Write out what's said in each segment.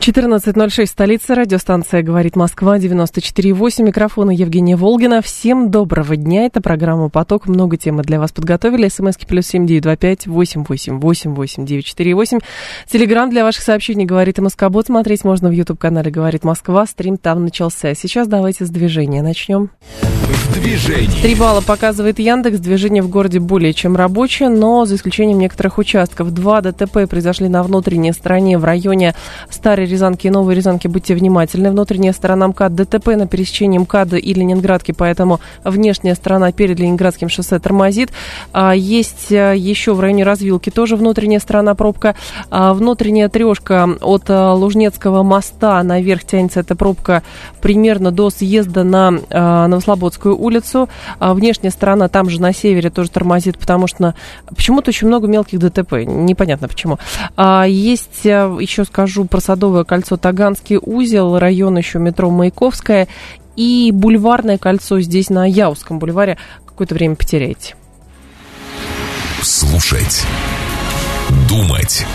14.06, столица, радиостанция «Говорит Москва», 94.8, микрофона Евгения Волгина. Всем доброго дня, это программа «Поток», много темы для вас подготовили. СМСки плюс семь девять два пять восемь восемь восемь восемь девять четыре восемь. Телеграмм для ваших сообщений «Говорит и Москобот». Смотреть можно в YouTube-канале «Говорит Москва». Стрим там начался. Сейчас давайте с движения начнем. В движении. Три балла показывает Яндекс. Движение в городе более чем рабочее, но за исключением некоторых участков. Два ДТП произошли на внутренней стороне в районе Старой Рязанки и Новой Рязанки. Будьте внимательны. Внутренняя сторона МКАД ДТП на пересечении МКАДа и Ленинградки, поэтому внешняя сторона перед Ленинградским шоссе тормозит. А, есть а, еще в районе развилки тоже внутренняя сторона пробка. А, внутренняя трешка от а, Лужнецкого моста наверх тянется эта пробка примерно до съезда на а, Новослободскую улицу. А, внешняя сторона там же на севере тоже тормозит, потому что почему-то очень много мелких ДТП. Непонятно почему. Есть, еще скажу, про Садовое кольцо Таганский узел, район еще метро Маяковская и бульварное кольцо здесь на Яузском бульваре какое-то время потеряете. Слушать. Думать.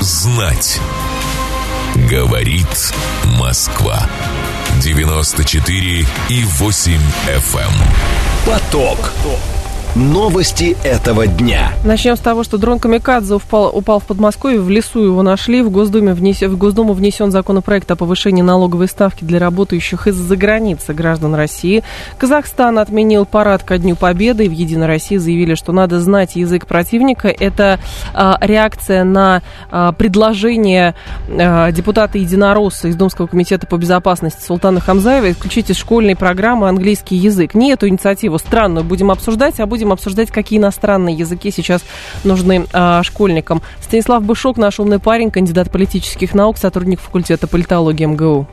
Знать. Говорит Москва. 94 и 8 FM. эм. Поток. Новости этого дня. Начнем с того, что дрон Камикадзе упал, упал в Подмосковье, в лесу его нашли. В, Госдуме внес, в Госдуму внесен законопроект о повышении налоговой ставки для работающих из-за границы граждан России. Казахстан отменил парад ко Дню Победы. В Единой России заявили, что надо знать язык противника. Это а, реакция на а, предложение а, депутата Единоросса из Думского комитета по безопасности Султана Хамзаева исключить из школьной программы английский язык. Не эту инициативу странную будем обсуждать, а будем обсуждать, какие иностранные языки сейчас нужны а, школьникам. Станислав Бышок, наш умный парень, кандидат политических наук, сотрудник факультета политологии МГУ.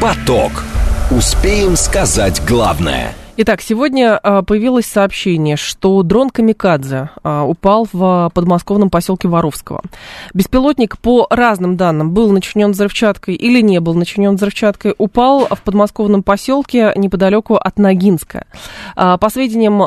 Поток. Успеем сказать главное. Итак, сегодня а, появилось сообщение, что дрон Камикадзе а, упал в а, подмосковном поселке Воровского. Беспилотник, по разным данным, был начинен взрывчаткой или не был начинен взрывчаткой, упал в подмосковном поселке неподалеку от Ногинска. По сведениям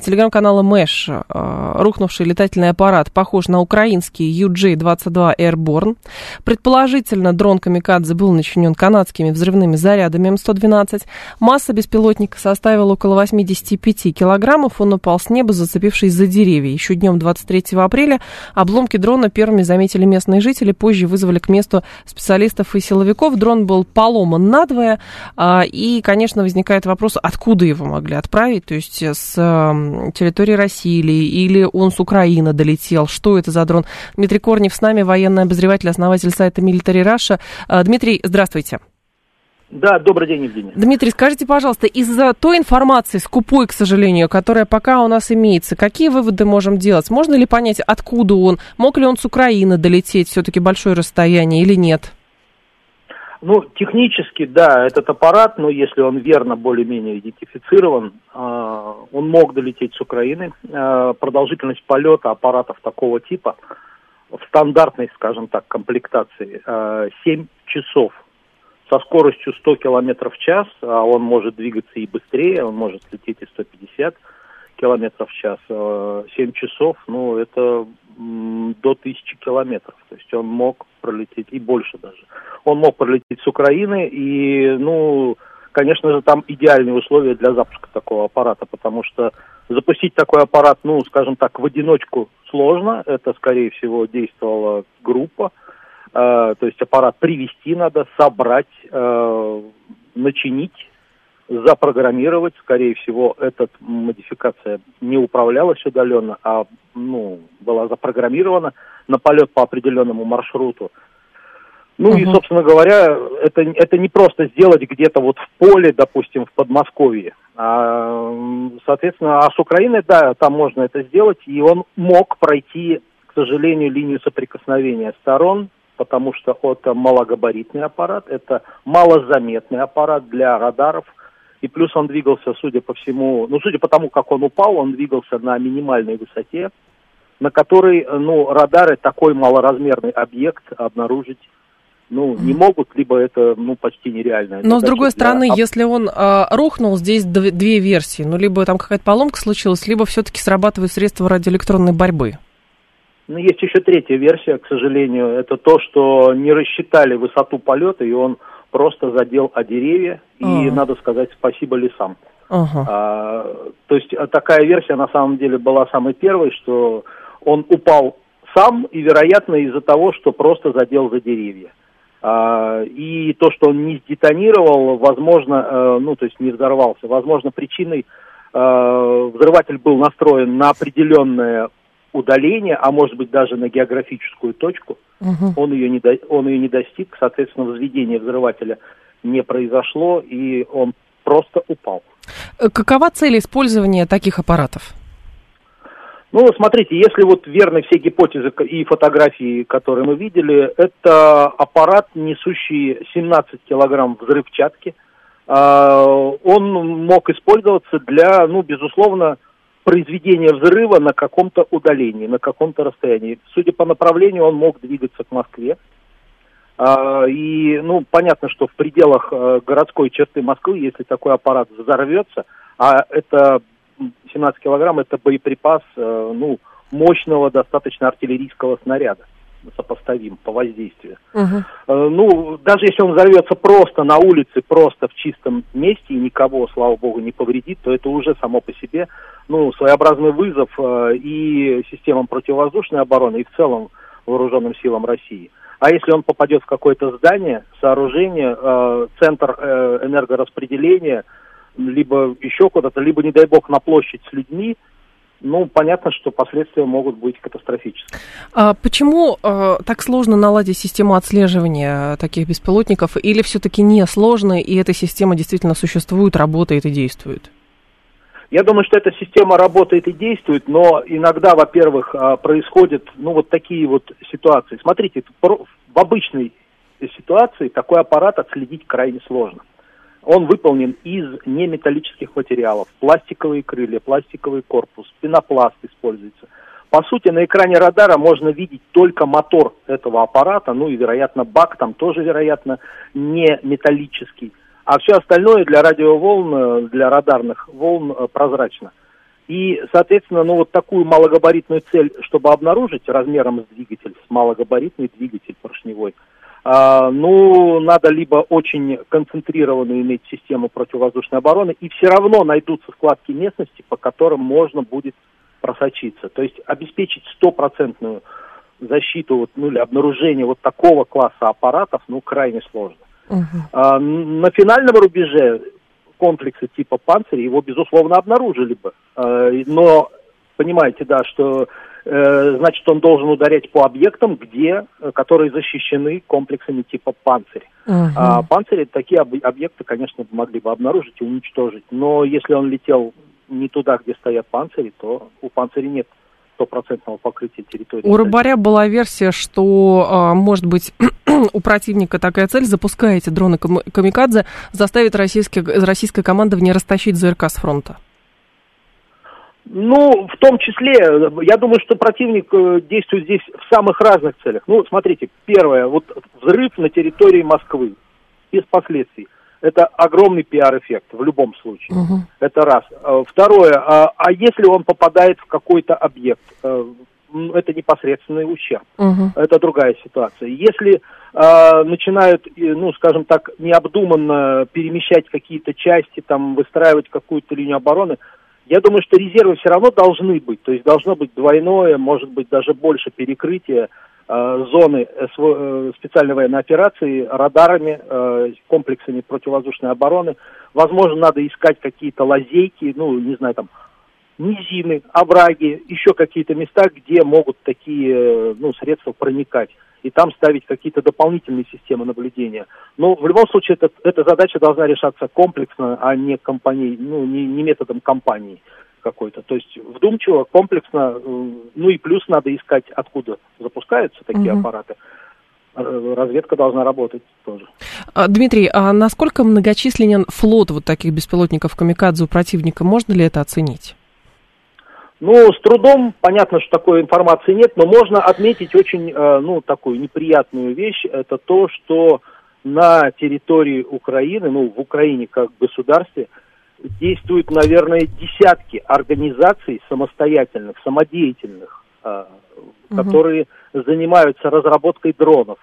телеграм-канала Мэш, рухнувший летательный аппарат похож на украинский UJ-22 Airborne. Предположительно, дрон Камикадзе был начинен канадскими взрывными зарядами М112. Масса беспилотника составила около 85 килограммов. Он упал с неба, зацепившись за деревья. Еще днем 23 апреля обломки дрона первыми заметили местные жители. Позже вызвали к месту специалистов и силовиков. Дрон был поломан надвое. а, И, конечно, возникает вопрос, откуда его могли отправить? То есть с ам, территории России или, он с Украины долетел? Что это за дрон? Дмитрий Корнев с нами, военный обозреватель, основатель сайта Military Russia. А, Дмитрий, здравствуйте. Да, добрый день, Евгений. Дмитрий, скажите, пожалуйста, из-за той информации, скупой, к сожалению, которая пока у нас имеется, какие выводы можем делать? Можно ли понять, откуда он? Мог ли он с Украины долететь все-таки большое расстояние или нет? Ну, технически, да, этот аппарат, но если он верно более-менее идентифицирован, э, он мог долететь с Украины. Э, продолжительность полета аппаратов такого типа в стандартной, скажем так, комплектации э, 7 часов со скоростью 100 километров в час, а он может двигаться и быстрее, он может лететь и 150 километров в час. Э, 7 часов, ну, это до 1000 километров. То есть он мог пролететь, и больше даже. Он мог пролететь с Украины, и, ну, конечно же, там идеальные условия для запуска такого аппарата, потому что запустить такой аппарат, ну, скажем так, в одиночку сложно. Это, скорее всего, действовала группа. Э, то есть аппарат привести надо, собрать, э, начинить, запрограммировать. Скорее всего, эта модификация не управлялась удаленно, а ну, была запрограммирована на полет по определенному маршруту. Ну и, Мгм. собственно говоря, это, это не просто сделать где-то вот в поле, допустим, в Подмосковье. А, соответственно, а с Украины, да, там можно это сделать, и он мог пройти, к сожалению, линию соприкосновения сторон, потому что это малогабаритный аппарат, это малозаметный аппарат для радаров, и плюс он двигался, судя по всему, ну, судя по тому, как он упал, он двигался на минимальной высоте, на которой, ну, радары такой малоразмерный объект обнаружить ну, не могут, либо это, ну, почти нереально. Но, с другой стороны, для... если он э, рухнул, здесь две версии. Ну, либо там какая-то поломка случилась, либо все-таки срабатывают средства радиоэлектронной борьбы. Ну, есть еще третья версия, к сожалению. Это то, что не рассчитали высоту полета, и он просто задел о деревья. И, uh надо сказать, спасибо лесам. Uh-huh. А, то есть а, такая версия на самом деле была самой первой, что он упал сам, и, вероятно, из-за того, что просто задел за деревья. А, и то, что он не сдетонировал, возможно, э, ну, то есть не взорвался, возможно, причиной э, взрыватель был настроен на определенное удаление, а может быть даже на географическую точку. Угу. Он, ее не до, он ее не достиг, соответственно, возведение взрывателя не произошло, и он просто упал. Э, какова цель использования таких аппаратов? Ну, смотрите, если вот верны все гипотезы и фотографии, которые мы видели, это аппарат, несущий 17 килограмм взрывчатки. А, он мог использоваться для, ну, безусловно, произведения взрыва на каком-то удалении, на каком-то расстоянии. Судя по направлению, он мог двигаться к Москве. А, и, ну, понятно, что в пределах э, городской черты Москвы, если такой аппарат взорвется, а это 17 килограмм это боеприпас, э, ну, мощного достаточно артиллерийского снаряда сопоставим по воздействию. Uh-huh. Ну, даже если он взорвется просто на улице, просто в чистом месте и никого, слава богу, не повредит, то это уже само по себе, ну, своеобразный вызов э, и системам противовоздушной обороны, и в целом вооруженным силам России. А если он попадет в какое-то здание, сооружение, центр энергораспределения, либо еще куда-то, либо, не дай бог, на площадь с людьми, ну, понятно, что последствия могут быть катастрофическими. А почему э, так сложно наладить систему отслеживания таких беспилотников? Или все-таки не сложно, и эта система действительно существует, работает и действует? Я думаю, что эта система работает и действует, но иногда, во-первых, происходят, ну, вот такие вот ситуации. Смотрите, в обычной ситуации такой аппарат отследить крайне сложно. Он выполнен из неметаллических материалов. Пластиковые крылья, пластиковый корпус, пенопласт используется. По сути, на экране радара можно видеть только мотор этого аппарата, ну и, вероятно, бак там тоже, вероятно, не металлический. А все остальное для радиоволн, для радарных волн э, прозрачно. И, соответственно, ну вот такую малогабаритную цель, чтобы обнаружить размером с двигатель, с малогабаритный двигатель поршневой – ну, надо либо очень концентрированную иметь систему противовоздушной обороны, и все равно найдутся складки местности, по которым можно будет просочиться. То есть обеспечить стопроцентную защиту вот, ну, или обнаружение вот такого класса аппаратов, ну, крайне сложно. Uh-huh. А, на финальном рубеже комплексы типа «Панцирь» его, безусловно, обнаружили бы. А, но понимаете, да, что значит, он должен ударять по объектам, где, э, которые защищены комплексами типа «Панцирь». Uh-huh. А «Панцири» такие об, объекты, конечно, могли бы обнаружить и уничтожить. Но если он летел не туда, где стоят «Панцири», то у «Панцири» нет стопроцентного покрытия территории. У Рыбаря была версия, что, а, может быть, у противника такая цель, запускаете дроны «Камикадзе», заставит российские, российская команда не растащить ЗРК с фронта. Ну, в том числе, я думаю, что противник э, действует здесь в самых разных целях. Ну, смотрите, первое, вот взрыв на территории Москвы без последствий. Это огромный пиар-эффект в любом случае. Uh-huh. Это раз. Э, второе, а, а если он попадает в какой-то объект, э, это непосредственный ущерб. Uh-huh. Это другая ситуация. Если э, начинают, ну, скажем так, необдуманно перемещать какие-то части, там, выстраивать какую-то линию обороны, я думаю, что резервы все равно должны быть, то есть должно быть двойное, может быть даже больше перекрытие э, зоны э, специальной военной операции радарами, э, комплексами противовоздушной обороны. Возможно, надо искать какие-то лазейки, ну, не знаю, там, низины, овраги, еще какие-то места, где могут такие э, ну, средства проникать и там ставить какие-то дополнительные системы наблюдения. Но в любом случае это, эта задача должна решаться комплексно, а не, компанией, ну, не, не методом компании какой-то. То есть вдумчиво, комплексно, э, ну и плюс надо искать, откуда запускаются такие угу. аппараты э, разведка должна работать тоже. А, Дмитрий, а насколько многочисленен флот вот таких беспилотников камикадзе у противника? Можно ли это оценить? Ну, с трудом, понятно, что такой информации нет, но можно отметить очень, э, ну, такую неприятную вещь. Это то, что на территории Украины, ну, в Украине как государстве, действуют, наверное, десятки организаций самостоятельных, самодеятельных, угу. которые занимаются разработкой дронов,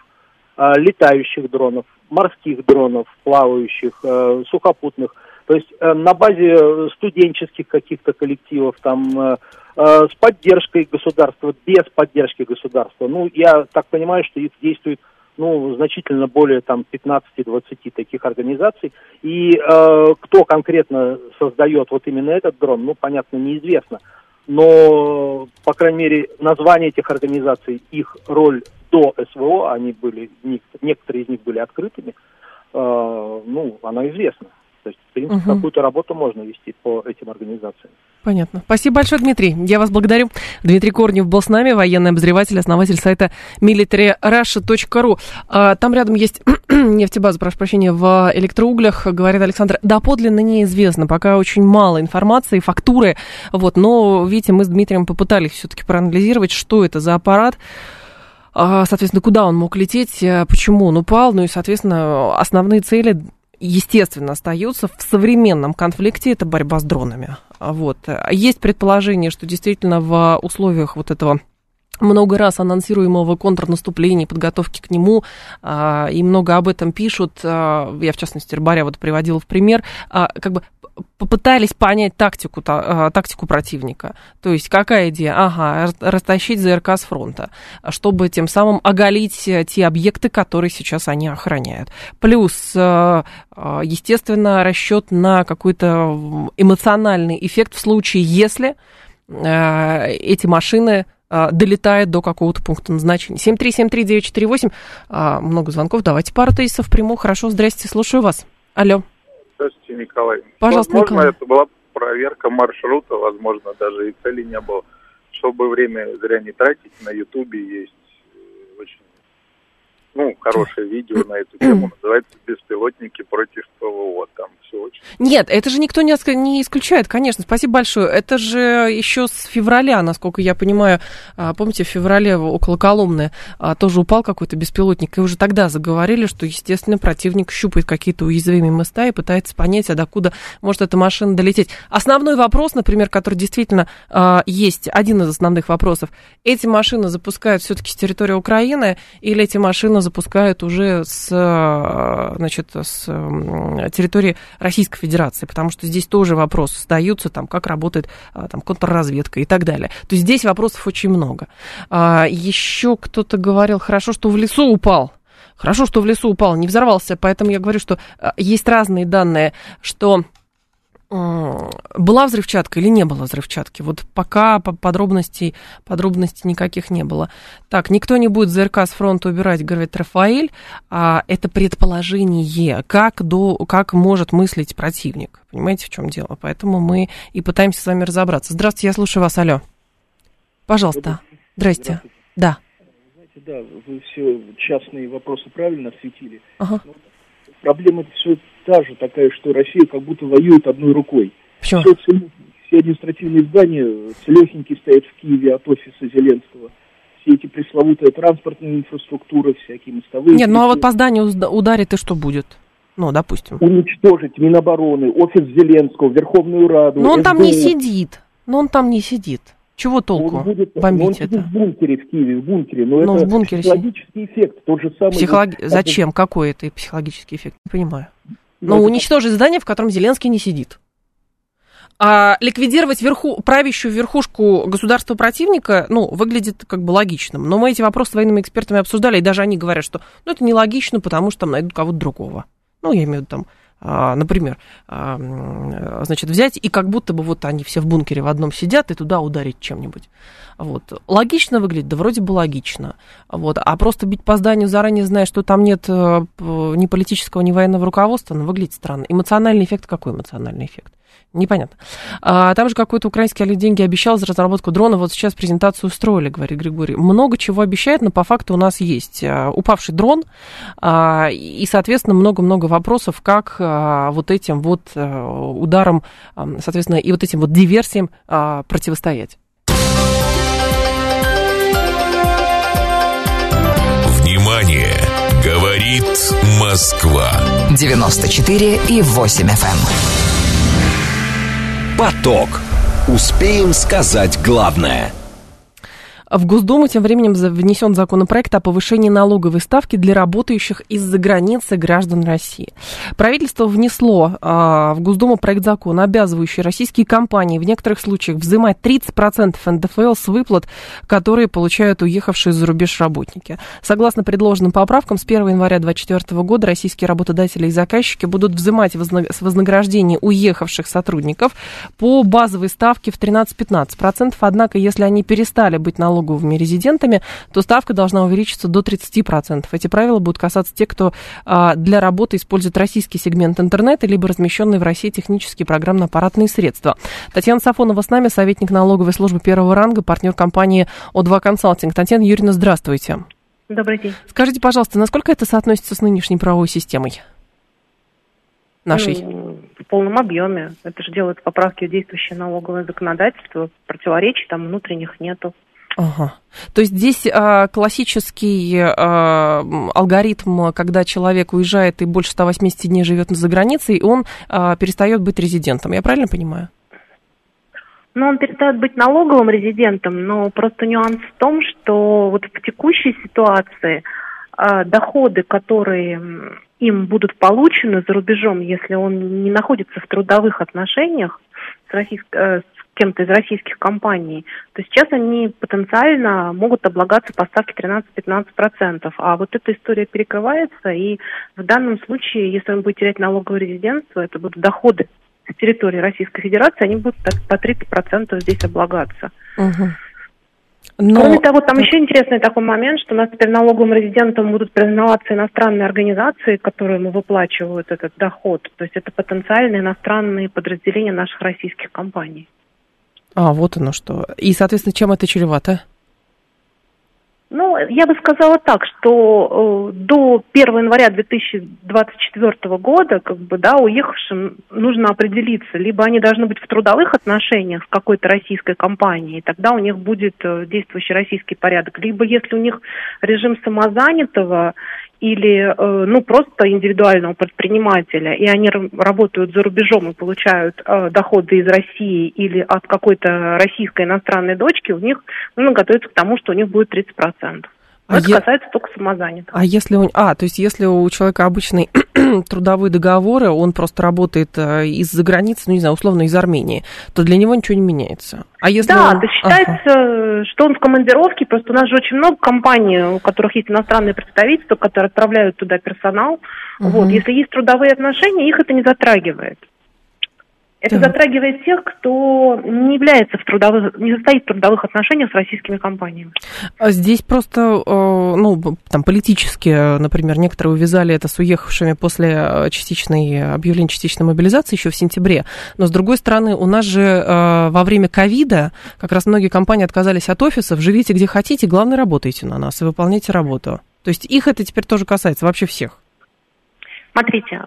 э, летающих дронов, морских дронов, плавающих, сухопутных – то есть э, на базе студенческих каких-то коллективов, там, э, э, с поддержкой государства, без поддержки государства. Ну, я так понимаю, что их действует ну, значительно более там 15-20 таких организаций. И э, кто конкретно создает вот именно этот дрон, ну, понятно, неизвестно. Но, по крайней мере, название этих организаций, их роль до СВО, они были, некоторые из них были открытыми, э, ну, она известна. То есть, в принципе, угу. какую-то работу можно вести по этим организациям. Понятно. Спасибо большое, Дмитрий. Я вас благодарю. Дмитрий Корнев был с нами, военный обозреватель, основатель сайта militaryrussia.ru. А, там рядом есть нефтебаза, прошу прощения, в электроуглях, говорит Александр. Доподлинно неизвестно, пока очень мало информации, фактуры. Вот, но, видите, мы с Дмитрием попытались все-таки проанализировать, что это за аппарат а, соответственно, куда он мог лететь, почему он упал, ну и, соответственно, основные цели естественно, остаются в современном конфликте, это борьба с дронами. Вот. Есть предположение, что действительно в условиях вот этого много раз анонсируемого контрнаступления, подготовки к нему, а, и много об этом пишут. А, я, в частности, Рыбаря вот приводила в пример. А, как бы попытались понять тактику, та, тактику противника. То есть какая идея? Ага, растащить ЗРК с фронта, чтобы тем самым оголить э, те объекты, которые сейчас они охраняют. Плюс, э, э, естественно, расчет на какой-то эмоциональный эффект в случае, если эти машины долетает до какого-то пункта назначения. 7373948. Много звонков. Давайте пару тезисов приму. Хорошо, здрасте, слушаю вас. Алло. Здравствуйте, Николай. Пожалуйста, Возможно, Николай. это была проверка маршрута, возможно, даже и цели не было. Чтобы время зря не тратить, на Ютубе есть ну, хорошее видео на эту тему, называется «Беспилотники против ПВО». Там все очень... Нет, это же никто не, не исключает, конечно. Спасибо большое. Это же еще с февраля, насколько я понимаю. А, помните, в феврале около Коломны а, тоже упал какой-то беспилотник, и уже тогда заговорили, что, естественно, противник щупает какие-то уязвимые места и пытается понять, а докуда может эта машина долететь. Основной вопрос, например, который действительно а, есть, один из основных вопросов. Эти машины запускают все-таки с территории Украины или эти машины запускают уже с, э, значит, с территории Российской Федерации, потому что здесь тоже вопросы остаются, там, как работает а, там, контрразведка и так далее. То есть здесь вопросов очень много. А, еще кто-то говорил, хорошо, что в лесу упал. Хорошо, что в лесу упал, не взорвался, поэтому я говорю, что а, есть разные данные, что была взрывчатка или не было взрывчатки? Вот пока подробностей, подробностей никаких не было. Так, никто не будет ЗРК с фронта убирать, говорит Рафаэль. А, это предположение, как, до, как может мыслить противник. Понимаете, в чем дело? Поэтому мы и пытаемся с вами разобраться. Здравствуйте, я слушаю вас. Алло. Пожалуйста. Здрасте. Да. Знаете, да, вы все частные вопросы правильно осветили. Ага. Но проблема все та же такая, что Россия как будто воюет одной рукой. Все, все, административные здания целехенькие стоят в Киеве от офиса Зеленского. Все эти пресловутые транспортные инфраструктуры, всякие мостовые. Нет, ну а вот по зданию ударит и что будет? Ну, допустим. Уничтожить Минобороны, офис Зеленского, Верховную Раду. Но он СБУ. там не сидит. Но он там не сидит. Чего толку он будет, бомбить он это? в бункере в Киеве, в бункере. Но, но это в бункере психологический эффект, тот же самый. Психолог... Зачем? Какой это психологический эффект? Не понимаю. Но ну, уничтожить здание, в котором Зеленский не сидит. А ликвидировать верху, правящую верхушку государства противника, ну, выглядит как бы логичным. Но мы эти вопросы с военными экспертами обсуждали, и даже они говорят, что ну, это нелогично, потому что там найдут кого-то другого. Ну, я имею в виду там например, а, значит, взять и как будто бы вот они все в бункере в одном сидят и туда ударить чем-нибудь. Вот. Логично выглядит? Да вроде бы логично. Вот. А просто бить по зданию заранее, зная, что там нет э, ни политического, ни военного руководства, ну, выглядит странно. Эмоциональный эффект какой эмоциональный эффект? Непонятно. А, там же какой-то украинский олег деньги обещал за разработку дрона. Вот сейчас презентацию устроили, говорит Григорий. Много чего обещает, но по факту у нас есть а, упавший дрон. А, и, соответственно, много-много вопросов, как а, а, вот этим вот э, ударам, а, соответственно, и вот этим вот диверсиям а, противостоять. Внимание! Говорит Москва. 94 и 8 FM. Поток. Успеем сказать главное – в Госдуму тем временем внесен законопроект о повышении налоговой ставки для работающих из-за границы граждан России. Правительство внесло а, в Госдуму проект закона, обязывающий российские компании в некоторых случаях взимать 30% НДФЛ с выплат, которые получают уехавшие за рубеж работники. Согласно предложенным поправкам, с 1 января 2024 года российские работодатели и заказчики будут взимать с вознаграждения уехавших сотрудников по базовой ставке в 13-15%. Однако, если они перестали быть налоговыми налоговыми резидентами, то ставка должна увеличиться до 30%. Эти правила будут касаться тех, кто а, для работы использует российский сегмент интернета, либо размещенные в России технические программно-аппаратные средства. Татьяна Сафонова с нами, советник налоговой службы первого ранга, партнер компании О2 Консалтинг. Татьяна Юрьевна, здравствуйте. Добрый день. Скажите, пожалуйста, насколько это соотносится с нынешней правовой системой? Нашей? Ну, в полном объеме. Это же делают поправки в действующее налоговое законодательство. Противоречий там внутренних нету. Ага. То есть здесь а, классический а, алгоритм, когда человек уезжает и больше 180 дней живет за границей, он а, перестает быть резидентом. Я правильно понимаю? Ну, он перестает быть налоговым резидентом, но просто нюанс в том, что вот в текущей ситуации а, доходы, которые им будут получены за рубежом, если он не находится в трудовых отношениях с, российск... Э, кем-то из российских компаний, то сейчас они потенциально могут облагаться по ставке 13-15%. А вот эта история перекрывается, и в данном случае, если он будет терять налоговое резидентство, это будут доходы с территории Российской Федерации, они будут по 30% здесь облагаться. Угу. Но... Кроме того, там еще интересный такой момент, что у нас теперь налоговым резидентом будут признаваться иностранные организации, которые ему выплачивают этот доход. То есть это потенциальные иностранные подразделения наших российских компаний. А, вот оно что. И, соответственно, чем это чревато? Ну, я бы сказала так, что э, до 1 января 2024 года, как бы, да, уехавшим нужно определиться, либо они должны быть в трудовых отношениях с какой-то российской компанией, тогда у них будет э, действующий российский порядок, либо если у них режим самозанятого или э, ну просто индивидуального предпринимателя, и они работают за рубежом и получают э, доходы из России или от какой-то российской иностранной дочки, у них нужно готовиться к тому, что у них будет 30%. А это е... касается только самозанятых. А если у... А, то есть если у человека обычный трудовые договоры, он просто работает э, из-за границы, ну, не знаю, условно, из Армении, то для него ничего не меняется. А если да, он... это считается, ага. что он в командировке, просто у нас же очень много компаний, у которых есть иностранные представительства, которые отправляют туда персонал. Угу. Вот, если есть трудовые отношения, их это не затрагивает. Это так. затрагивает тех, кто не является в трудовых, не состоит в трудовых отношениях с российскими компаниями. А здесь просто, э, ну, там политически, например, некоторые увязали это с уехавшими после э, частичной объявления частичной мобилизации еще в сентябре. Но с другой стороны, у нас же э, во время ковида как раз многие компании отказались от офисов. Живите где хотите, главное работайте на нас и выполняйте работу. То есть их это теперь тоже касается вообще всех. Смотрите,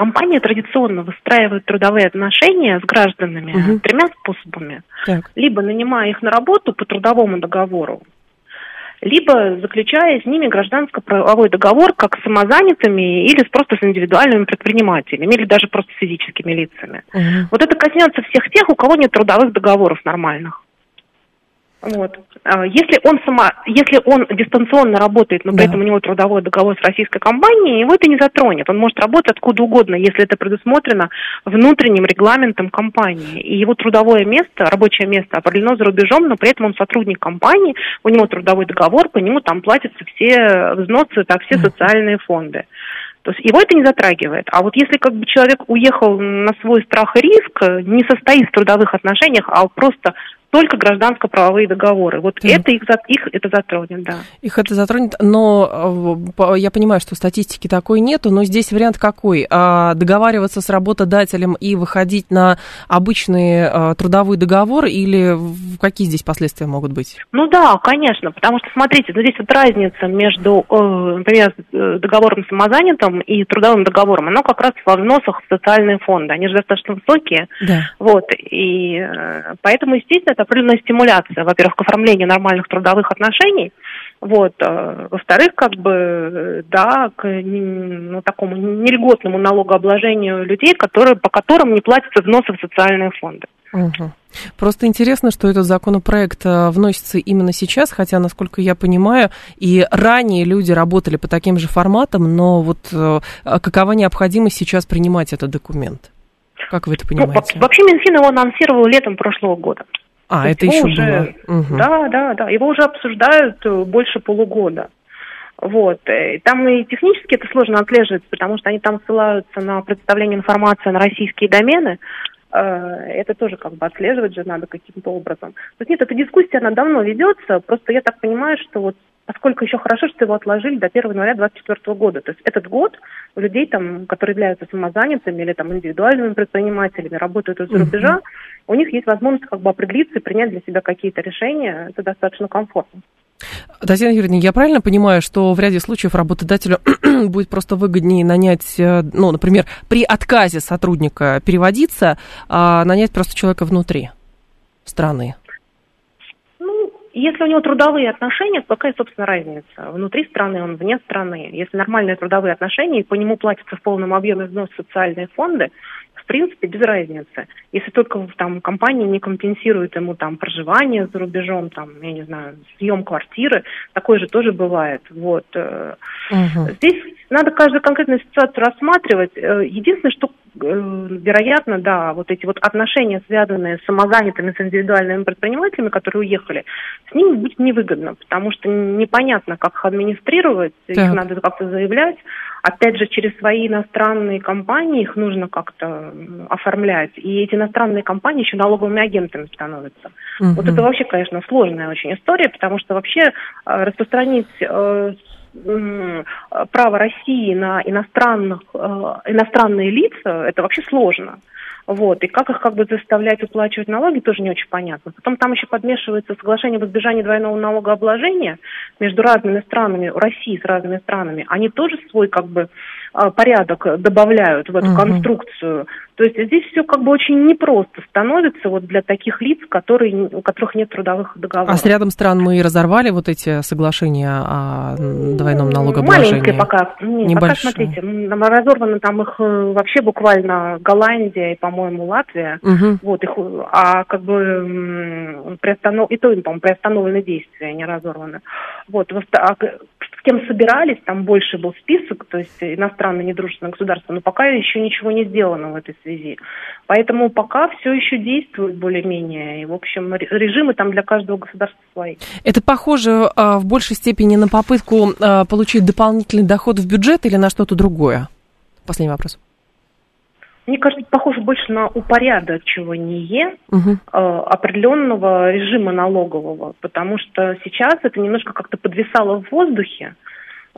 Компания традиционно выстраивает трудовые отношения с гражданами угу. тремя способами. Так. Либо нанимая их на работу по трудовому договору, либо заключая с ними гражданско-правовой договор как с самозанятыми или просто с индивидуальными предпринимателями, или даже просто с физическими лицами. Угу. Вот это коснется всех тех, у кого нет трудовых договоров нормальных. Вот. А, если он сама, если он дистанционно работает, но при да. этом у него трудовой договор с российской компанией, его это не затронет. Он может работать откуда угодно, если это предусмотрено внутренним регламентом компании. И его трудовое место, рабочее место определено за рубежом, но при этом он сотрудник компании, у него трудовой договор, по нему там платятся все взносы, так, все социальные фонды. То есть его это не затрагивает. А вот если как бы человек уехал на свой страх и риск, не состоит в трудовых отношениях, а просто только гражданско-правовые договоры. Вот mm. это их, их это затронет, да. Их это затронет, но э, я понимаю, что статистики такой нету, но здесь вариант какой? А, договариваться с работодателем и выходить на обычный а, трудовой договор или какие здесь последствия могут быть? Ну да, конечно, потому что, смотрите, ну здесь вот разница между, э, например, договором самозанятым и трудовым договором, оно как раз во взносах в социальные фонды, они же достаточно высокие, да. вот, и поэтому, естественно, это определенная стимуляция, во-первых, к оформлению нормальных трудовых отношений, Вот. А, во-вторых, как бы, да, к ну, такому нельготному налогообложению людей, которые, по которым не платятся взносы в социальные фонды. Угу. Просто интересно, что этот законопроект а, вносится именно сейчас, хотя, насколько я понимаю, и ранее люди работали по таким же форматам, но вот а, какова необходимость сейчас принимать этот документ? Как вы это ну, понимаете? Ну, вообще Минфин его анонсировал летом прошлого года. А, это еще уже, было? Угу. Да, да, да. Его уже обсуждают э, больше полугода. Вот. Э, там и технически это сложно отслеживать, потому что они там ссылаются на представление информации на российские домены. Э, это тоже как бы отслеживать же надо каким-то образом. То есть нет, эта дискуссия, она давно ведется, просто я так понимаю, что вот поскольку еще хорошо, что его отложили до 1 января 2024 года. То есть этот год у людей, там, которые являются самозанятыми или там, индивидуальными предпринимателями, работают из-за рубежа, у них есть возможность как бы определиться и принять для себя какие-то решения. Это достаточно комфортно. Татьяна Юрьевна, я правильно понимаю, что в ряде случаев работодателю будет просто выгоднее нанять, э, ну, например, при отказе сотрудника переводиться, а нанять просто человека внутри страны? Если у него трудовые отношения, какая, собственно, разница? Внутри страны он, вне страны. Если нормальные трудовые отношения, и по нему платятся в полном объеме взнос социальные фонды, в принципе, без разницы. Если только там компания не компенсирует ему там проживание за рубежом, там, я не знаю, съем квартиры, такое же тоже бывает. Вот. Угу. Здесь надо каждую конкретную ситуацию рассматривать. Э, единственное, что вероятно, да, вот эти вот отношения, связанные с самозанятыми, с индивидуальными предпринимателями, которые уехали, с ними будет невыгодно, потому что непонятно, как их администрировать, так. их надо как-то заявлять. Опять же, через свои иностранные компании их нужно как-то оформлять. И эти иностранные компании еще налоговыми агентами становятся. Угу. Вот это вообще, конечно, сложная очень история, потому что вообще э, распространить э, право России на иностранных, э, иностранные лица, это вообще сложно. Вот. И как их как бы заставлять уплачивать налоги, тоже не очень понятно. Потом там еще подмешивается соглашение об избежании двойного налогообложения между разными странами, России с разными странами. Они тоже свой как бы а, порядок добавляют в эту угу. конструкцию. То есть здесь все как бы очень непросто становится вот для таких лиц, которые, у которых нет трудовых договоров. А с рядом стран мы разорвали вот эти соглашения о двойном налогообложении? Маленькие пока. Нет, пока, смотрите, разорваны там их э, вообще буквально Голландия и, по-моему, Латвия. Угу. Вот их, а как бы приостанов... и то, по-моему, приостановлены действия, не разорваны. Вот, а с кем собирались, там больше был список, то есть иностранные недружественные государства, но пока еще ничего не сделано в этой связи. Поэтому пока все еще действует более-менее. И, в общем, режимы там для каждого государства свои. Это похоже а, в большей степени на попытку а, получить дополнительный доход в бюджет или на что-то другое? Последний вопрос. Мне кажется, похоже больше на упорядочивание угу. э, определенного режима налогового, потому что сейчас это немножко как-то подвисало в воздухе.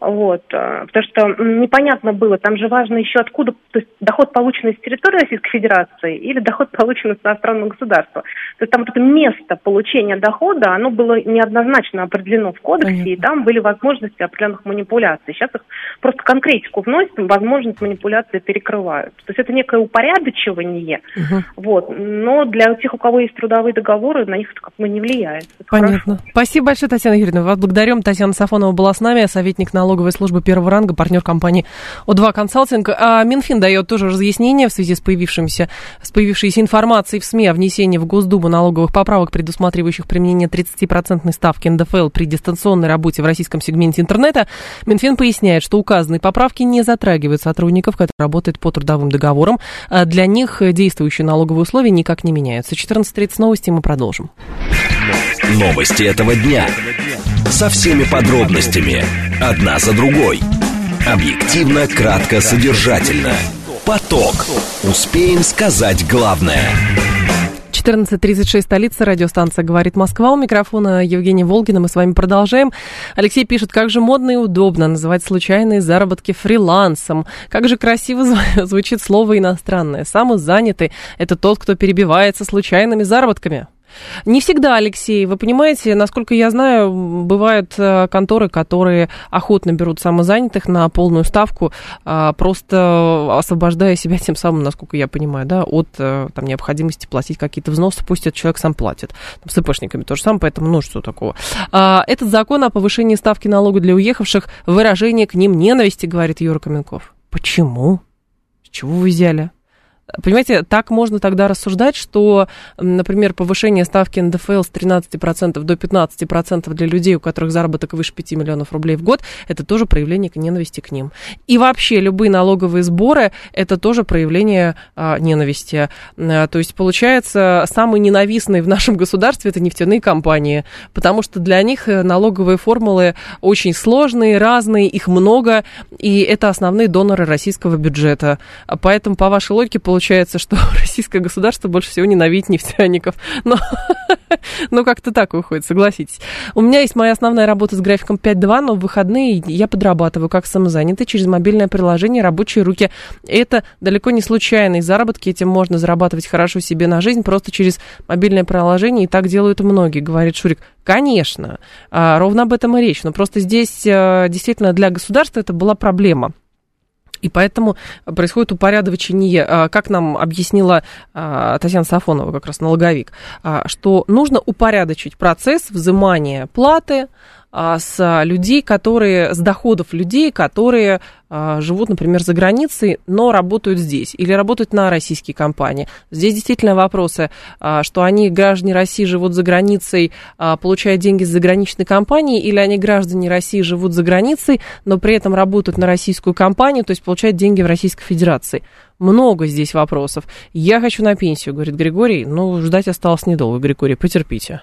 Вот, э, потому что непонятно было, там же важно еще откуда, то есть доход, полученный с территории Российской Федерации или доход, полученный с иностранного государства. То есть там вот это место получения дохода, оно было неоднозначно определено в кодексе, Понятно. и там были возможности определенных манипуляций. Сейчас их просто конкретику вносят, возможность манипуляции перекрывают. То есть это некое упорядочивание, угу. вот, но для тех, у кого есть трудовые договоры, на них это как бы не влияет. Это Понятно. Хорошо. Спасибо большое, Татьяна Юрьевна. Вас благодарим. Татьяна Сафонова была с нами, советник налоговой налоговой службы первого ранга, партнер компании О2 Консалтинг. А Минфин дает тоже разъяснение в связи с, появившимся, с появившейся информацией в СМИ о внесении в Госдуму налоговых поправок, предусматривающих применение 30% ставки НДФЛ при дистанционной работе в российском сегменте интернета. Минфин поясняет, что указанные поправки не затрагивают сотрудников, которые работают по трудовым договорам. А для них действующие налоговые условия никак не меняются. 14.30 новости мы продолжим. Новости этого дня. Со всеми подробностями. Одна за другой. Объективно, кратко, содержательно. Поток. Успеем сказать главное. 14.36, столица, радиостанция «Говорит Москва». У микрофона Евгения Волгина. Мы с вами продолжаем. Алексей пишет, как же модно и удобно называть случайные заработки фрилансом. Как же красиво звучит слово «иностранное». Самый занятый – это тот, кто перебивается случайными заработками. Не всегда, Алексей. Вы понимаете, насколько я знаю, бывают э, конторы, которые охотно берут самозанятых на полную ставку, а, просто освобождая себя тем самым, насколько я понимаю, да, от э, там, необходимости платить какие-то взносы, пусть этот человек сам платит. С ИПшниками то же самое, поэтому ну что такого. А, этот закон о повышении ставки налога для уехавших выражение к ним ненависти, говорит Юра Каменков. Почему? С чего вы взяли? Понимаете, так можно тогда рассуждать, что, например, повышение ставки НДФЛ с 13% до 15% для людей, у которых заработок выше 5 миллионов рублей в год, это тоже проявление ненависти к ним. И вообще любые налоговые сборы, это тоже проявление а, ненависти. А, то есть, получается, самые ненавистные в нашем государстве это нефтяные компании, потому что для них э, налоговые формулы очень сложные, разные, их много, и это основные доноры российского бюджета. Поэтому, по вашей логике, получается, получается, что российское государство больше всего ненавидит нефтяников. Но, но как-то так выходит, согласитесь. У меня есть моя основная работа с графиком 5.2, но в выходные я подрабатываю как самозанятый через мобильное приложение «Рабочие руки». Это далеко не случайные заработки, этим можно зарабатывать хорошо себе на жизнь просто через мобильное приложение, и так делают многие, говорит Шурик. Конечно, а, ровно об этом и речь, но просто здесь а, действительно для государства это была проблема и поэтому происходит упорядочение, а, как нам объяснила а, Татьяна Сафонова, как раз налоговик, а, что нужно упорядочить процесс взимания платы, с людей, которые, с доходов людей, которые а, живут, например, за границей, но работают здесь или работают на российские компании. Здесь действительно вопросы, а, что они, граждане России, живут за границей, получают деньги с заграничной компании, или они, граждане России, живут за границей, но при этом работают на российскую компанию, то есть получают деньги в Российской Федерации. Много здесь вопросов. Я хочу на пенсию, говорит Григорий. Ну, ждать осталось недолго, Григорий, потерпите.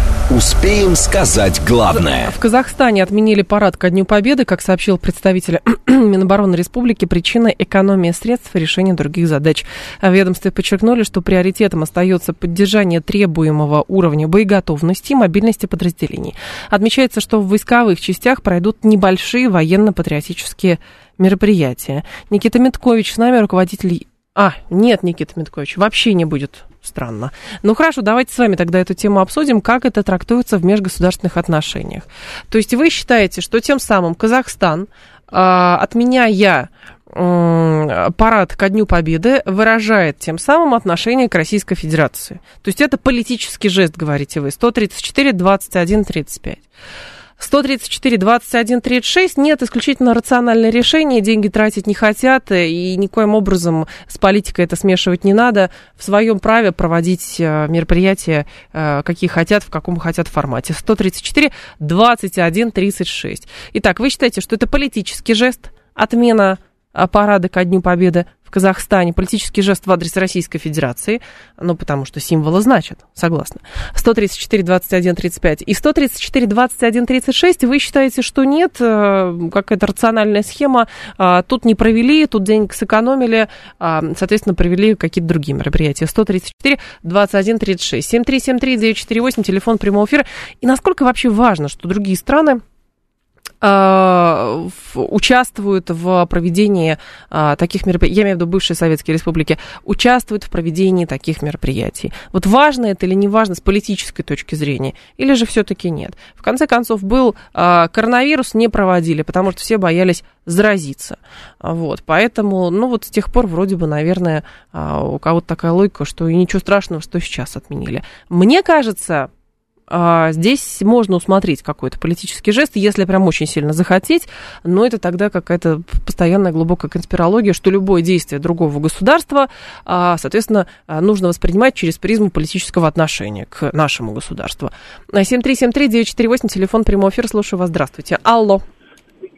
Успеем сказать главное. В Казахстане отменили парад ко Дню Победы, как сообщил представитель Минобороны Республики. Причина – экономия средств и решение других задач. В ведомстве подчеркнули, что приоритетом остается поддержание требуемого уровня боеготовности и мобильности подразделений. Отмечается, что в войсковых частях пройдут небольшие военно-патриотические мероприятия. Никита Миткович с нами, руководитель... А, нет, Никита Миткович, вообще не будет странно. Ну хорошо, давайте с вами тогда эту тему обсудим, как это трактуется в межгосударственных отношениях. То есть вы считаете, что тем самым Казахстан, а, отменяя парад ко Дню Победы выражает тем самым отношение к Российской Федерации. То есть это политический жест, говорите вы. 134, 21, 35. 134, 21, 36 нет исключительно рациональное решение, деньги тратить не хотят, и никоим образом с политикой это смешивать не надо. В своем праве проводить э, мероприятия, э, какие хотят, в каком хотят формате. 134, 21, 36. Итак, вы считаете, что это политический жест, отмена э, парада ко Дню Победы Казахстане политический жест в адрес Российской Федерации, ну, потому что символы значат, согласна. 134, 21, 35 и 134, 21, 36 вы считаете, что нет, э, какая-то рациональная схема, а, тут не провели, тут денег сэкономили, а, соответственно, провели какие-то другие мероприятия. 134, 21, 36, 7373, 948, телефон прямого эфира. И насколько вообще важно, что другие страны Э, участвуют в проведении а, таких мероприятий, я имею в виду бывшие советские республики, участвуют в проведении таких мероприятий. Вот важно это или не важно с политической точки зрения, или же все-таки нет. В конце концов, был а, коронавирус, не проводили, потому что все боялись заразиться. Вот, поэтому, ну вот с тех пор вроде бы, наверное, у кого-то такая логика, что и ничего страшного, что сейчас отменили. Мне кажется, здесь можно усмотреть какой-то политический жест, если прям очень сильно захотеть, но это тогда какая-то постоянная глубокая конспирология, что любое действие другого государства, а, соответственно, а, нужно воспринимать через призму политического отношения к нашему государству. 7373948, телефон прямого эфира, слушаю вас, здравствуйте. Алло.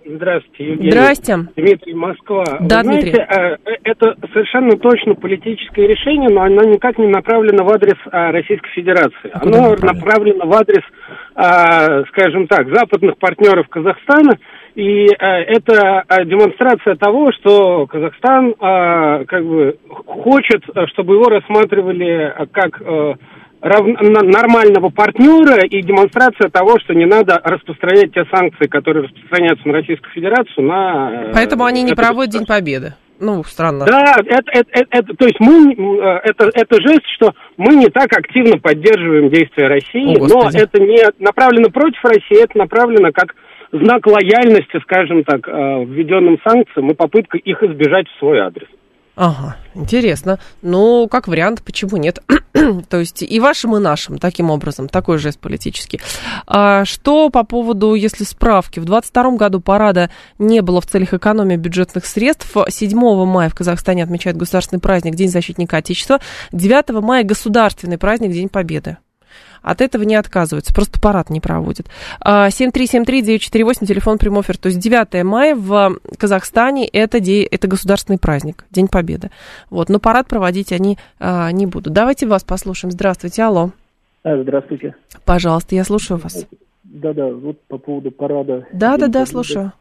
Здравствуйте, Евгений. Здрасте. Дмитрий, Москва. Да, Вы Дмитрий. знаете, э, это совершенно точно политическое решение, но оно никак не направлено в адрес а, Российской Федерации. А оно направлено в адрес, а, скажем так, западных партнеров Казахстана. И э, это демонстрация того, что Казахстан как бы хочет, чтобы его рассматривали как рав... нормального партнера и демонстрация того, что не надо распространять те санкции, которые распространяются на Российскую Федерацию, на... Э, Поэтому они не проводят День Победы. Ну, странно. Да, это, это, это, это, то есть мы, э, это, это жест, что мы не так активно поддерживаем действия России, О, но это не направлено против России, это направлено как знак лояльности, скажем так, э, введенным санкциям и попытка их избежать в свой адрес. Ага, интересно. Ну, как вариант, почему нет? То есть и вашим, и нашим, таким образом, такой жест политический. А что по поводу, если справки, в 22 году парада не было в целях экономии бюджетных средств. 7 мая в Казахстане отмечают государственный праздник День защитника Отечества. 9 мая государственный праздник День Победы от этого не отказываются, просто парад не проводят. 7373948, телефон прямофер. То есть 9 мая в Казахстане это, день, это государственный праздник, День Победы. Вот, но парад проводить они а, не будут. Давайте вас послушаем. Здравствуйте, алло. А, здравствуйте. Пожалуйста, я слушаю вас. Да-да, вот по поводу парада. Да-да-да, слушаю.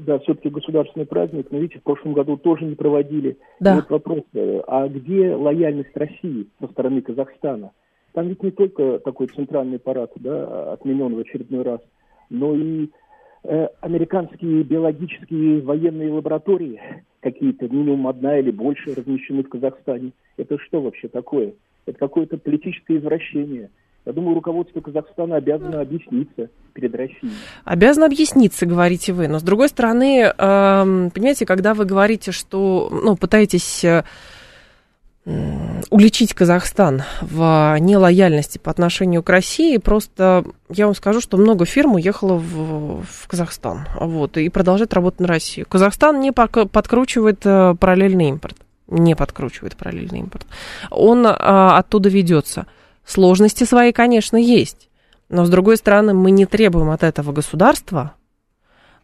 Да, все-таки государственный праздник, но видите, в прошлом году тоже не проводили. Да. вот вопрос, э, а где лояльность России со стороны Казахстана? Там ведь не только такой центральный парад, да, отменен в очередной раз, но и э, американские биологические военные лаборатории, какие-то, минимум одна или больше, размещены в Казахстане. Это что вообще такое? Это какое-то политическое извращение. Я думаю, руководство Казахстана обязано объясниться перед Россией. Обязано объясниться, говорите вы. Но с другой стороны, э, понимаете, когда вы говорите, что ну, пытаетесь э, уличить Казахстан в нелояльности по отношению к России. Просто я вам скажу, что много фирм уехало в, в Казахстан вот, и продолжает работать на Россию. Казахстан не подкручивает э, параллельный импорт. Не подкручивает параллельный импорт. Он а, оттуда ведется. Сложности свои, конечно, есть. Но, с другой стороны, мы не требуем от этого государства,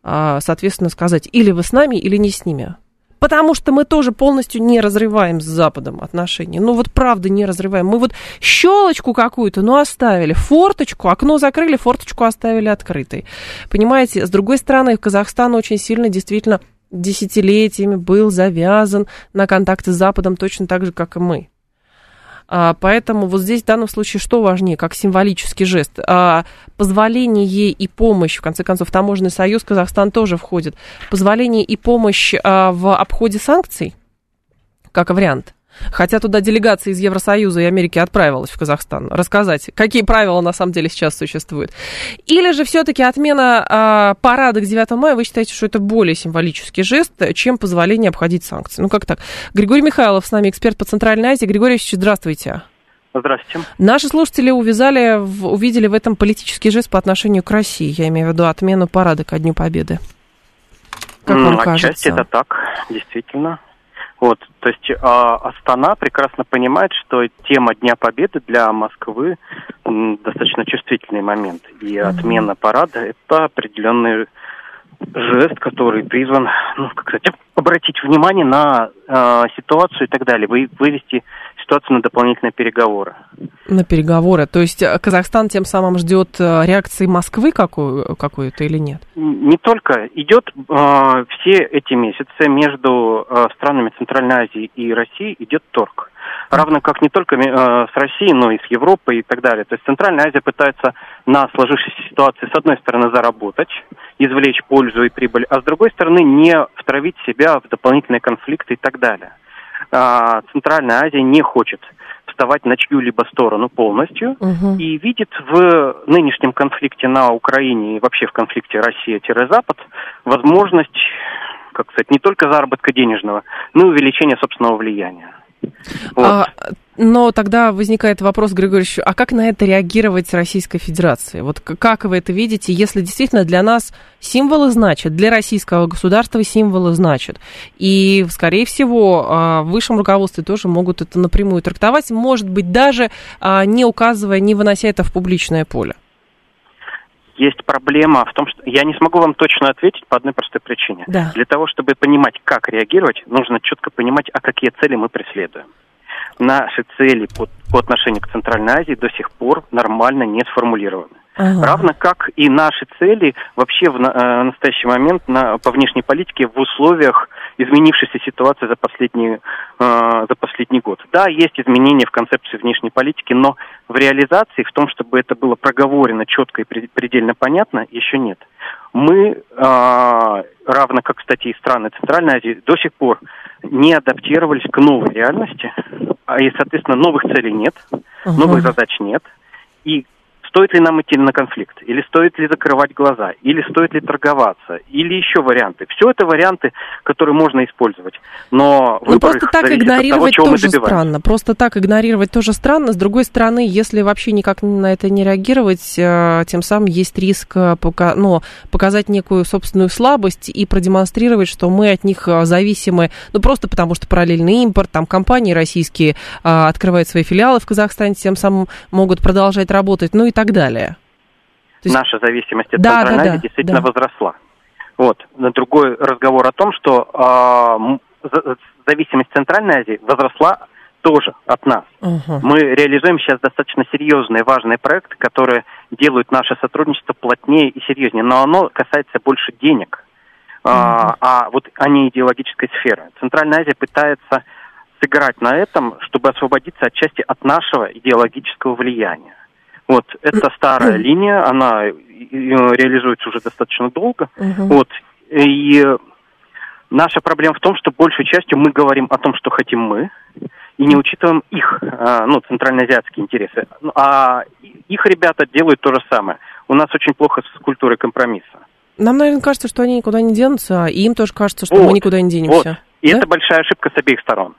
а, соответственно, сказать, или вы с нами, или не с ними. Потому что мы тоже полностью не разрываем с Западом отношения. Ну вот правда не разрываем. Мы вот щелочку какую-то, ну оставили, форточку, окно закрыли, форточку оставили открытой. Понимаете, с другой стороны, Казахстан очень сильно действительно десятилетиями был завязан на контакты с Западом точно так же, как и мы. А, поэтому вот здесь в данном случае что важнее, как символический жест? А, позволение и помощь, в конце концов, таможенный союз Казахстан тоже входит, позволение и помощь а, в обходе санкций, как вариант. Хотя туда делегация из Евросоюза и Америки отправилась в Казахстан рассказать, какие правила на самом деле сейчас существуют. Или же все-таки отмена э, парада к 9 мая, вы считаете, что это более символический жест, чем позволение обходить санкции? Ну как так? Григорий Михайлов с нами, эксперт по Центральной Азии. Григорий Ильич, здравствуйте. Здравствуйте. Наши слушатели увязали, увидели в этом политический жест по отношению к России, я имею в виду отмену парада ко Дню Победы. Как вам Отчасти кажется? это так, действительно. Вот, то есть э, Астана прекрасно понимает, что тема Дня Победы для Москвы м, достаточно чувствительный момент. И отмена парада – это определенный жест, который призван, ну, как сказать, обратить внимание на э, ситуацию и так далее, вы, вывести ситуацию на дополнительные переговоры. На переговоры. То есть э, Казахстан тем самым ждет э, реакции Москвы какую, какую-то или нет? Не только. Идет э, все эти месяцы между э, странами Центральной Азии и Россией идет торг. Равно как не только э, с Россией, но и с Европой и так далее. То есть Центральная Азия пытается на сложившейся ситуации с одной стороны заработать, извлечь пользу и прибыль, а с другой стороны не втравить себя в дополнительные конфликты и так далее. А, Центральная Азия не хочет вставать на чью-либо сторону полностью угу. и видит в нынешнем конфликте на Украине и вообще в конфликте Россия-Запад возможность, как сказать, не только заработка денежного, но и увеличения собственного влияния. А, но тогда возникает вопрос, Григорьевич, а как на это реагировать Российской Федерации? Вот как вы это видите, если действительно для нас символы значат, для российского государства символы значат, и, скорее всего, а, в высшем руководстве тоже могут это напрямую трактовать, может быть, даже а, не указывая, не вынося это в публичное поле? Есть проблема в том, что я не смогу вам точно ответить по одной простой причине. Да. Для того, чтобы понимать, как реагировать, нужно четко понимать, а какие цели мы преследуем. Наши цели по, по отношению к Центральной Азии до сих пор нормально не сформулированы. Ага. Равно как и наши цели вообще в э, настоящий момент на, по внешней политике в условиях изменившейся ситуации за последний, э, за последний год. Да, есть изменения в концепции внешней политики, но В реализации, в том, чтобы это было проговорено четко и предельно понятно, еще нет. Мы, э, равно как, кстати, и страны Центральной Азии, до сих пор не адаптировались к новой реальности, а и, соответственно, новых целей нет, новых задач нет. И стоит ли нам идти на конфликт, или стоит ли закрывать глаза, или стоит ли торговаться, или еще варианты. Все это варианты, которые можно использовать. Но ну, просто так игнорировать того, тоже странно. Просто так игнорировать тоже странно. С другой стороны, если вообще никак на это не реагировать, э, тем самым есть риск э, пока, ну, показать некую собственную слабость и продемонстрировать, что мы от них э, зависимы, ну, просто потому что параллельный импорт, там компании российские открывают свои филиалы в Казахстане, тем самым могут продолжать работать, ну и так далее. есть... Наша зависимость от да, Центральной да, Азии да, действительно да. возросла. Вот. Другой разговор о том, что э, зависимость Центральной Азии возросла тоже от нас. Uh-huh. Мы реализуем сейчас достаточно серьезные, важные проекты, которые делают наше сотрудничество плотнее и серьезнее, но оно касается больше денег, uh-huh. а, а вот а не идеологической сферы. Центральная Азия пытается сыграть на этом, чтобы освободиться отчасти от нашего идеологического влияния. Вот, это старая линия, она э, реализуется уже достаточно долго. Uh-huh. Вот, и наша проблема в том, что большей частью мы говорим о том, что хотим мы, и не учитываем их, а, ну, центральноазиатские интересы. Ну, а их ребята делают то же самое. У нас очень плохо с культурой компромисса. Нам, наверное, кажется, что они никуда не денутся, и им тоже кажется, что вот, мы никуда не денемся. Вот. И да? это большая ошибка с обеих сторон.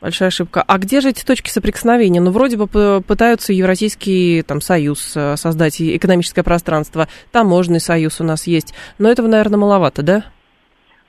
Большая ошибка. А где же эти точки соприкосновения? Ну, вроде бы пытаются Евразийский там, союз э, создать, экономическое пространство, таможенный союз у нас есть, но этого, наверное, маловато, да?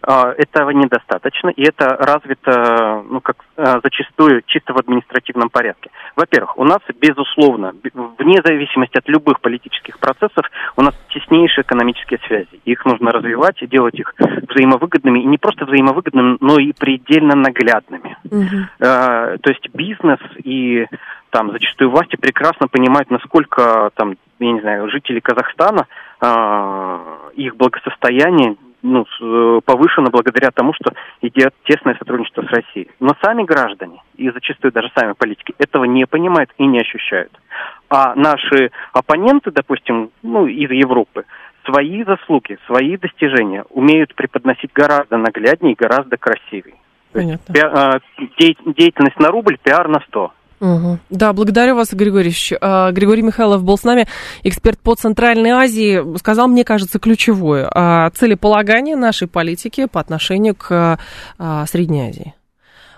А, этого недостаточно, и это развито, ну, как а, зачастую, чисто в административном порядке. Во-первых, у нас, безусловно, вне зависимости от любых политических процессов, у нас теснейшие экономические связи. Их нужно развивать и делать их взаимовыгодными, и не просто взаимовыгодными, но и предельно наглядными. Угу. То есть бизнес и там зачастую власти прекрасно понимают, насколько там, я не знаю, жители Казахстана, их благосостояние ну, э, повышено благодаря тому, что идет тесное сотрудничество с Россией. Но сами граждане, и зачастую даже сами политики, этого не понимают и не ощущают. А наши оппоненты, допустим, ну, из Европы, свои заслуги, свои достижения умеют преподносить гораздо нагляднее и гораздо красивее. Понятно. Э, деятельность на рубль, пиар на сто. Угу. Да, благодарю вас, Григорий а, Григорий Михайлов был с нами, эксперт по Центральной Азии. Сказал, мне кажется, ключевое. А, целеполагание нашей политики по отношению к а, Средней Азии.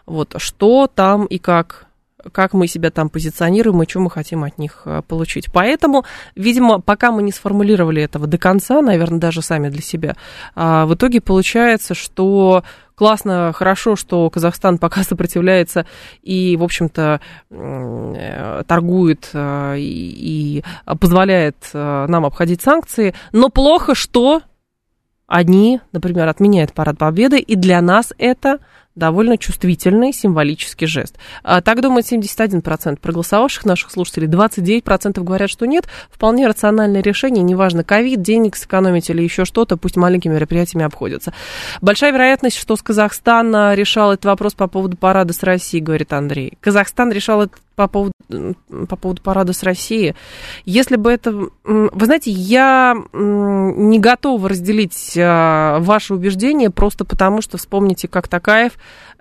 Вот, что там и как как мы себя там позиционируем и что мы хотим от них получить. Поэтому, видимо, пока мы не сформулировали этого до конца, наверное, даже сами для себя, в итоге получается, что классно, хорошо, что Казахстан пока сопротивляется и, в общем-то, э, торгует э, и позволяет э, нам обходить санкции, но плохо, что одни, например, отменяют парад победы, и для нас это довольно чувствительный символический жест. А, так думает 71% проголосовавших наших слушателей, 29% говорят, что нет. Вполне рациональное решение, неважно, ковид, денег сэкономить или еще что-то, пусть маленькими мероприятиями обходятся. Большая вероятность, что с Казахстана решал этот вопрос по поводу парада с Россией, говорит Андрей. Казахстан решал этот по поводу, по поводу парада с Россией. Если бы это... Вы знаете, я не готова разделить а, ваши убеждения просто потому, что вспомните, как Такаев,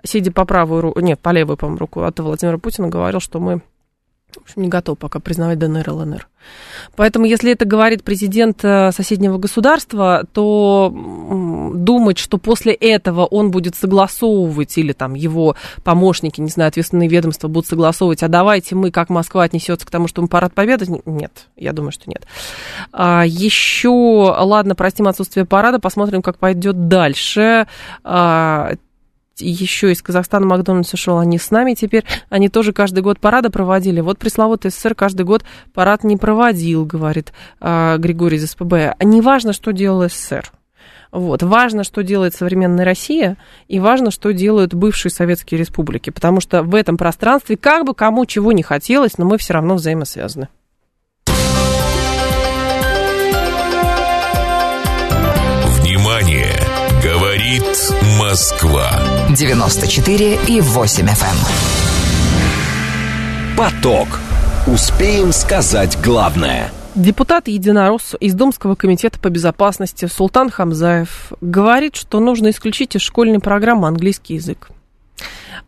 сидя по правую руку, нет, по левую, по-моему, руку от Владимира Путина, говорил, что мы в общем, не готов пока признавать ДНР и ЛНР. Поэтому, если это говорит президент э, соседнего государства, то думать, что после этого он будет согласовывать, или там его помощники, не знаю, ответственные ведомства будут согласовывать, а давайте мы, как Москва, отнесется к тому, что мы парад победы, нет, я думаю, что нет. А, еще, ладно, простим отсутствие парада, посмотрим, как пойдет дальше а, еще из Казахстана Макдональдс ушел, они с нами теперь, они тоже каждый год парады проводили. Вот пресловутый СССР каждый год парад не проводил, говорит э, Григорий из СПБ. Не важно, что делал СССР. Вот. Важно, что делает современная Россия, и важно, что делают бывшие советские республики, потому что в этом пространстве, как бы кому чего не хотелось, но мы все равно взаимосвязаны. Говорит Москва. 94 и 8 FM. Эм. Поток. Успеем сказать главное. Депутат Единорос из Думского комитета по безопасности Султан Хамзаев говорит, что нужно исключить из школьной программы английский язык.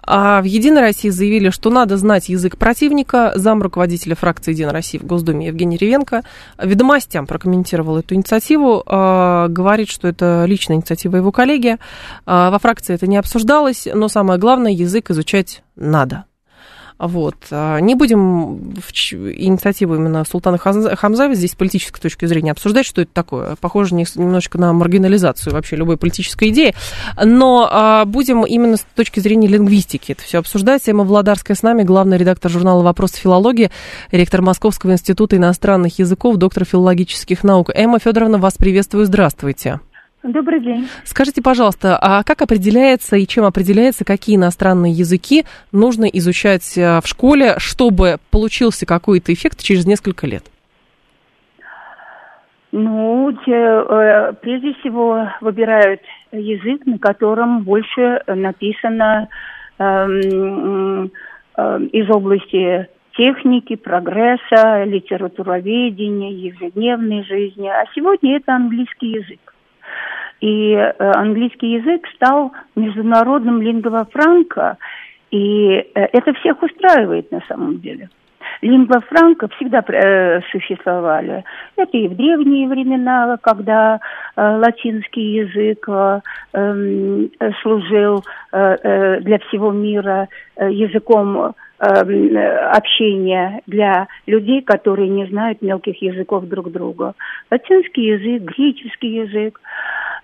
А в «Единой России» заявили, что надо знать язык противника. Зам руководителя фракции «Единой России» в Госдуме Евгений Ревенко ведомостям прокомментировал эту инициативу. А, говорит, что это личная инициатива его коллеги. А, во фракции это не обсуждалось, но самое главное, язык изучать надо. Вот. А, не будем инициативу именно Султана Хамзаева здесь с политической точки зрения обсуждать, что это такое. Похоже немножечко на маргинализацию вообще любой политической идеи. Но а, будем именно с точки зрения лингвистики это все обсуждать. Эмма Владарская с нами, главный редактор журнала «Вопросы филологии», ректор Московского института иностранных языков, доктор филологических наук. Эмма Федоровна, вас приветствую. Здравствуйте. Добрый день. Скажите, пожалуйста, а как определяется и чем определяется, какие иностранные языки нужно изучать э, в школе, чтобы получился какой-то эффект через несколько лет? Ну, э, прежде всего выбирают язык, на котором больше написано эм, э, из области техники, прогресса, литературоведения, ежедневной жизни. А сегодня это английский язык. И э, английский язык стал международным лингва франко, и э, это всех устраивает на самом деле. Лингва франка всегда э, существовали. Это и в древние времена, когда э, латинский язык э, э, служил э, для всего мира языком Эм, общения для людей, которые не знают мелких языков друг друга. Латинский язык, греческий язык.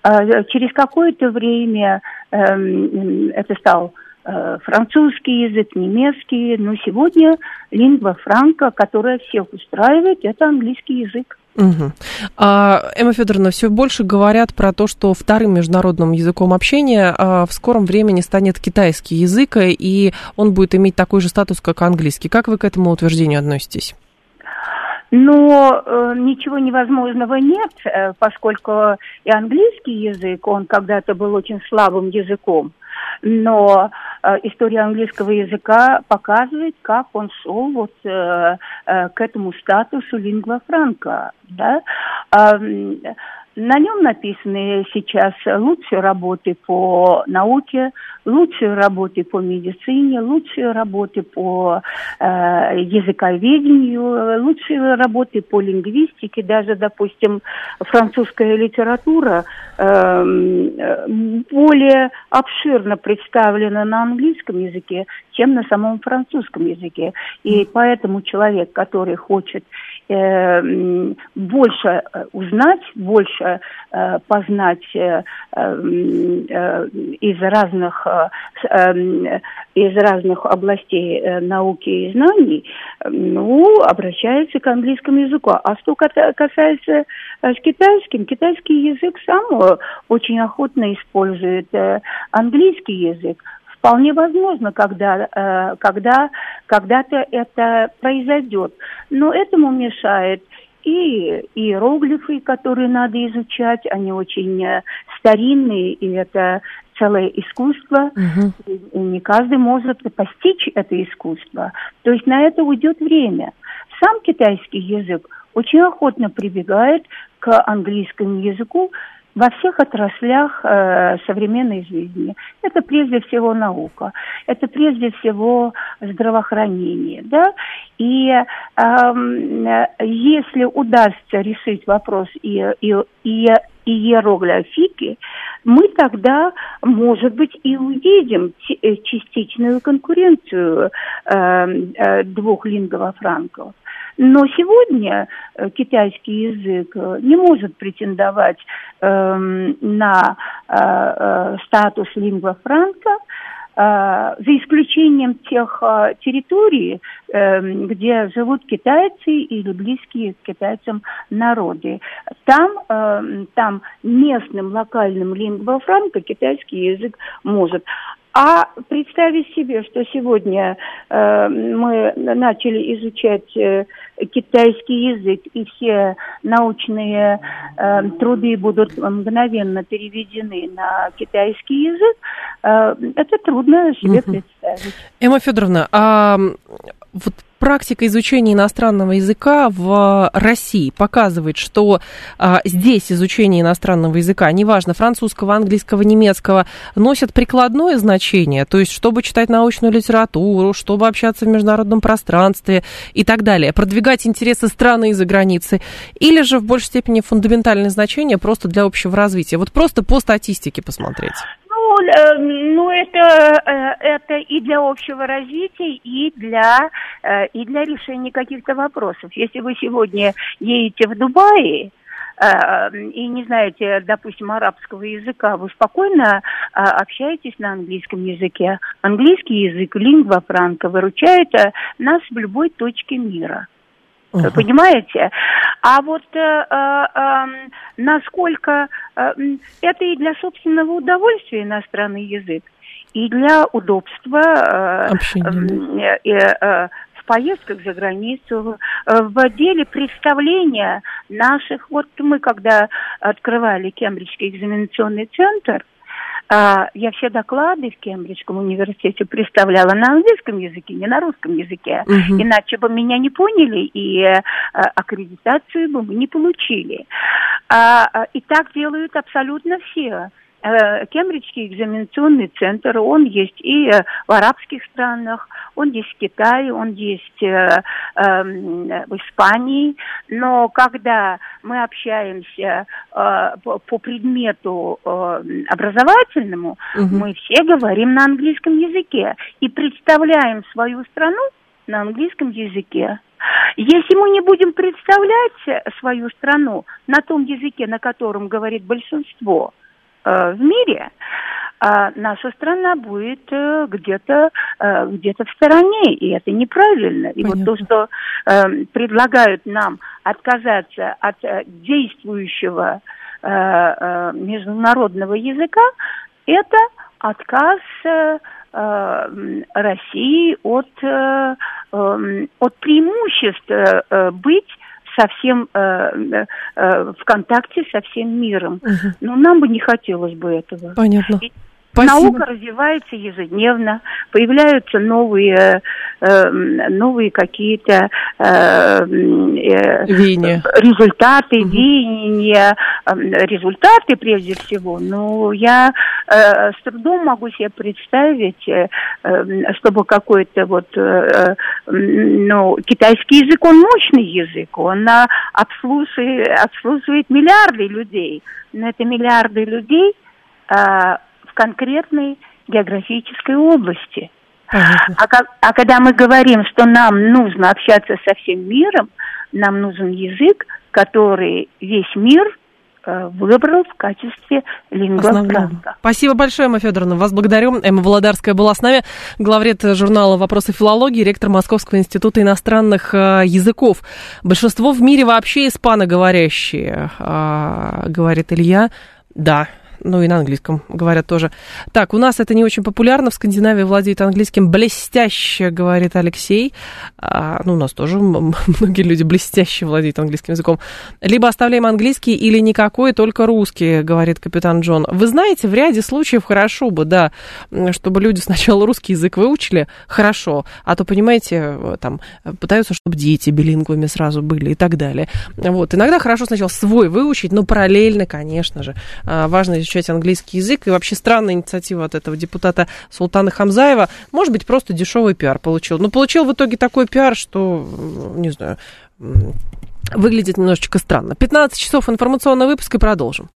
А, через какое-то время эм, это стал э, французский язык, немецкий, но сегодня лингва франка, которая всех устраивает, это английский язык. Угу. А, Эмма Федоровна, все больше говорят про то, что вторым международным языком общения а, в скором времени станет китайский язык, и он будет иметь такой же статус, как английский. Как вы к этому утверждению относитесь? Но э, ничего невозможного нет, э, поскольку и английский язык, он когда-то был очень слабым языком но э, история английского языка показывает, как он шел вот э, э, к этому статусу лингва франка, да. Э, на нем написаны сейчас лучшие работы по науке, лучшие работы по медицине, лучшие работы по э, языковедению, лучшие работы по лингвистике, даже, допустим, французская литература э, более обширно представлена на английском языке, чем на самом французском языке. И поэтому человек, который хочет больше э, узнать, больше э, познать э, э, из разных э, из разных областей э, науки и знаний, ну, обращается к английскому языку. А что касается э, с китайским, китайский язык сам э, очень охотно использует английский язык. Вполне возможно, когда, э, когда, когда-то это произойдет. Но этому мешает и иероглифы, которые надо изучать, они очень э, старинные, и это целое искусство. Угу. И не каждый может постичь это искусство. То есть на это уйдет время. Сам китайский язык очень охотно прибегает к английскому языку, во всех отраслях э, современной жизни. Это прежде всего наука, это прежде всего здравоохранение, да. И э, если удастся решить вопрос иероглифики, мы тогда, может быть, и увидим э, частичную конкуренцию э, э, двух лингва франков. Но сегодня э, китайский язык э, не может претендовать э, на э, э, статус лингва франка, за исключением тех территорий, где живут китайцы или близкие к китайцам народы. Там, там местным локальным лингва франка китайский язык может. А представить себе, что сегодня э, мы начали изучать э, китайский язык, и все научные э, труды будут мгновенно переведены на китайский язык, э, это трудно себе угу. представить. Эмма Федоровна, а вот практика изучения иностранного языка в России показывает, что а, здесь изучение иностранного языка, неважно, французского, английского, немецкого, носит прикладное значение, то есть чтобы читать научную литературу, чтобы общаться в международном пространстве и так далее, продвигать интересы страны из-за границы, или же в большей степени фундаментальное значение просто для общего развития. Вот просто по статистике посмотреть. Э, ну, это, э, это и для общего развития, и для, э, и для решения каких-то вопросов. Если вы сегодня едете в Дубае, и не знаете, допустим, арабского языка, вы спокойно общаетесь на английском языке. Английский язык, лингва франка, выручает нас в любой точке мира. Uh-huh. Понимаете? А вот э, э, э, насколько э, это и для собственного удовольствия иностранный язык, и для удобства э, э, э, э, в поездках за границу, э, в деле представления наших. Вот мы когда открывали Кембриджский экзаменационный центр, я все доклады в Кембриджском университете представляла на английском языке, не на русском языке. Угу. Иначе бы меня не поняли и э, аккредитацию бы мы не получили. А, а, и так делают абсолютно все. Э, Кембриджский экзаменационный центр, он есть и э, в арабских странах, он есть в Китае, он есть э, эм, в Испании, но когда мы общаемся по предмету образовательному, угу. мы все говорим на английском языке и представляем свою страну на английском языке. Если мы не будем представлять свою страну на том языке, на котором говорит большинство, в мире, а наша страна будет э, где-то э, где-то в стороне, и это неправильно. И Понятно. вот то, что э, предлагают нам отказаться от действующего э, э, международного языка, это отказ э, России от, э, от преимуществ э, быть совсем э, э, э, в контакте со всем миром. Угу. Но нам бы не хотелось бы этого. Понятно. И Спасибо. Наука развивается ежедневно, появляются новые, э, новые какие-то э, э, результаты, угу. веяния, результаты прежде всего. Но я э, с трудом могу себе представить, э, э чтобы какой-то вот, э, ну, китайский язык, он мощный язык, он э, обслуживает, обслуживает миллиарды людей. Но это миллиарды людей э, в конкретной географической области. А, как, а когда мы говорим, что нам нужно общаться со всем миром, нам нужен язык, который весь мир э, выбрал в качестве лингва Спасибо большое, Эмма Федоровна. Вас благодарю. Эмма Володарская была с нами, главред журнала «Вопросы филологии», ректор Московского института иностранных э, языков. Большинство в мире вообще испаноговорящие, э, говорит Илья. Да, ну и на английском говорят тоже. Так, у нас это не очень популярно, в Скандинавии владеют английским блестяще, говорит Алексей. А, ну, у нас тоже многие люди блестяще владеют английским языком. Либо оставляем английский или никакой, только русский, говорит капитан Джон. Вы знаете, в ряде случаев хорошо бы, да, чтобы люди сначала русский язык выучили, хорошо, а то, понимаете, там, пытаются, чтобы дети билингвами сразу были и так далее. Вот, иногда хорошо сначала свой выучить, но параллельно, конечно же, а, важно изучать английский язык. И вообще странная инициатива от этого депутата Султана Хамзаева. Может быть, просто дешевый пиар получил. Но получил в итоге такой пиар, что, не знаю, выглядит немножечко странно. 15 часов информационного выпуска и продолжим.